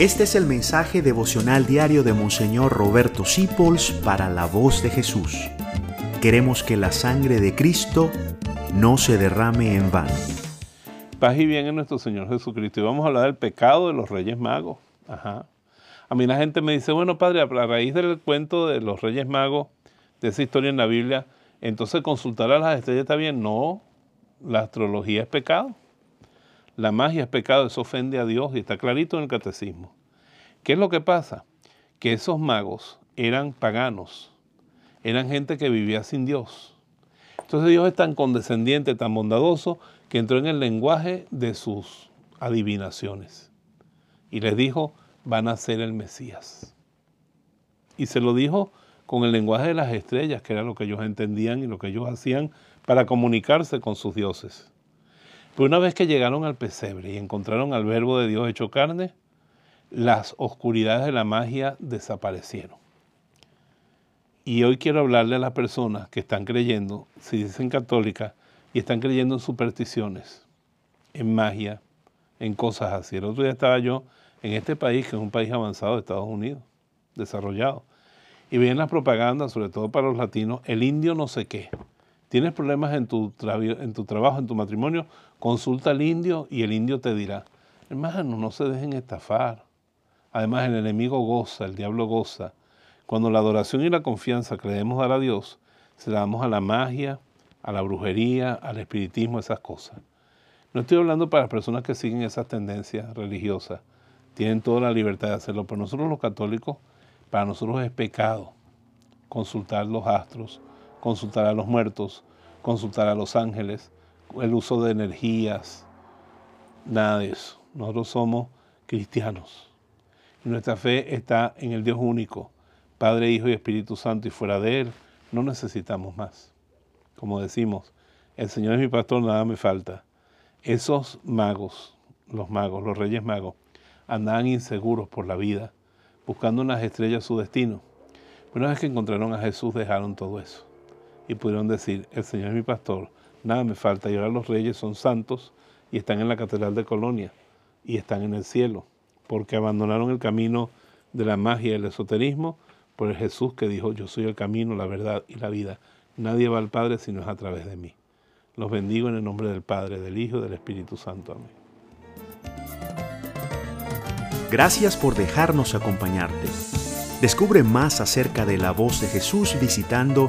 Este es el mensaje devocional diario de Monseñor Roberto Sipols para la voz de Jesús. Queremos que la sangre de Cristo no se derrame en vano. Paz y bien en nuestro Señor Jesucristo. Y vamos a hablar del pecado de los Reyes Magos. Ajá. A mí la gente me dice, bueno, padre, a raíz del cuento de los Reyes Magos, de esa historia en la Biblia, entonces consultar a las estrellas está bien. No, la astrología es pecado. La magia es pecado, eso ofende a Dios y está clarito en el catecismo. ¿Qué es lo que pasa? Que esos magos eran paganos, eran gente que vivía sin Dios. Entonces Dios es tan condescendiente, tan bondadoso, que entró en el lenguaje de sus adivinaciones. Y les dijo, van a ser el Mesías. Y se lo dijo con el lenguaje de las estrellas, que era lo que ellos entendían y lo que ellos hacían para comunicarse con sus dioses. Pero una vez que llegaron al pesebre y encontraron al verbo de Dios hecho carne, las oscuridades de la magia desaparecieron. Y hoy quiero hablarle a las personas que están creyendo, si dicen católicas, y están creyendo en supersticiones, en magia, en cosas así. El otro día estaba yo en este país, que es un país avanzado de Estados Unidos, desarrollado, y veían las propagandas, sobre todo para los latinos, el indio no sé qué. Tienes problemas en tu, trabajo, en tu matrimonio, consulta al indio y el indio te dirá, hermano, no se dejen estafar. Además, el enemigo goza, el diablo goza. Cuando la adoración y la confianza que dar a Dios, se la damos a la magia, a la brujería, al espiritismo, esas cosas. No estoy hablando para las personas que siguen esas tendencias religiosas. Tienen toda la libertad de hacerlo, pero nosotros los católicos, para nosotros es pecado consultar los astros, consultar a los muertos, consultar a los ángeles, el uso de energías, nada de eso. Nosotros somos cristianos. Nuestra fe está en el Dios único, Padre, Hijo y Espíritu Santo, y fuera de Él no necesitamos más. Como decimos, el Señor es mi pastor, nada me falta. Esos magos, los magos, los reyes magos, andaban inseguros por la vida, buscando unas estrellas su destino. Pero una vez que encontraron a Jesús, dejaron todo eso y pudieron decir, el Señor es mi pastor, nada me falta. Y ahora los reyes son santos y están en la Catedral de Colonia y están en el cielo, porque abandonaron el camino de la magia y el esoterismo por el Jesús que dijo, yo soy el camino, la verdad y la vida. Nadie va al Padre si no es a través de mí. Los bendigo en el nombre del Padre, del Hijo y del Espíritu Santo. Amén. Gracias por dejarnos acompañarte. Descubre más acerca de la voz de Jesús visitando